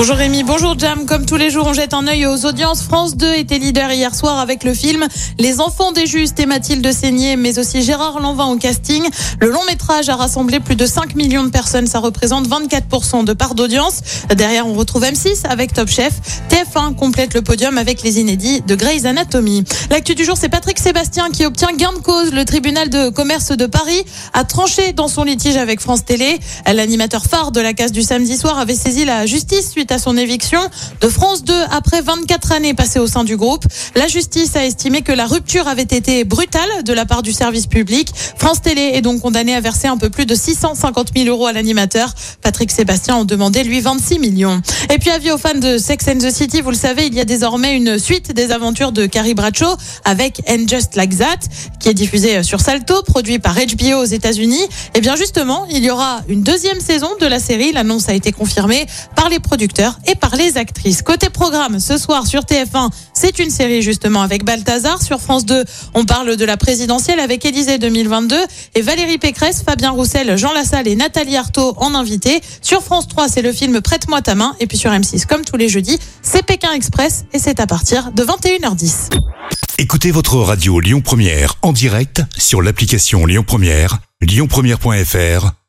Bonjour Rémi, bonjour Jam. Comme tous les jours, on jette un œil aux audiences. France 2 était leader hier soir avec le film Les Enfants des Justes et Mathilde Seigné, mais aussi Gérard Lanvin au casting. Le long métrage a rassemblé plus de 5 millions de personnes. Ça représente 24% de part d'audience. Derrière, on retrouve M6 avec Top Chef. TF1 complète le podium avec les inédits de Grey's Anatomy. L'actu du jour, c'est Patrick Sébastien qui obtient gain de cause. Le tribunal de commerce de Paris a tranché dans son litige avec France Télé. L'animateur phare de la case du samedi soir avait saisi la justice suite à son éviction de France 2 après 24 années passées au sein du groupe. La justice a estimé que la rupture avait été brutale de la part du service public. France Télé est donc condamné à verser un peu plus de 650 000 euros à l'animateur. Patrick Sébastien en demandait lui 26 millions. Et puis avis aux fans de Sex and the City, vous le savez, il y a désormais une suite des aventures de Carrie Bradshaw avec And Just Like That qui est diffusée sur Salto, produit par HBO aux États-Unis. Et bien justement, il y aura une deuxième saison de la série. L'annonce a été confirmée par les producteurs et par les actrices. Côté programme, ce soir sur TF1, c'est une série justement avec Balthazar. Sur France 2, on parle de la présidentielle avec Élysée 2022 et Valérie Pécresse, Fabien Roussel, Jean Lassalle et Nathalie Arthaud en invité. Sur France 3, c'est le film Prête-moi ta main. Et puis sur M6, comme tous les jeudis, c'est Pékin Express et c'est à partir de 21h10. Écoutez votre radio Lyon Première en direct sur l'application Lyon Première, lyonpremière.fr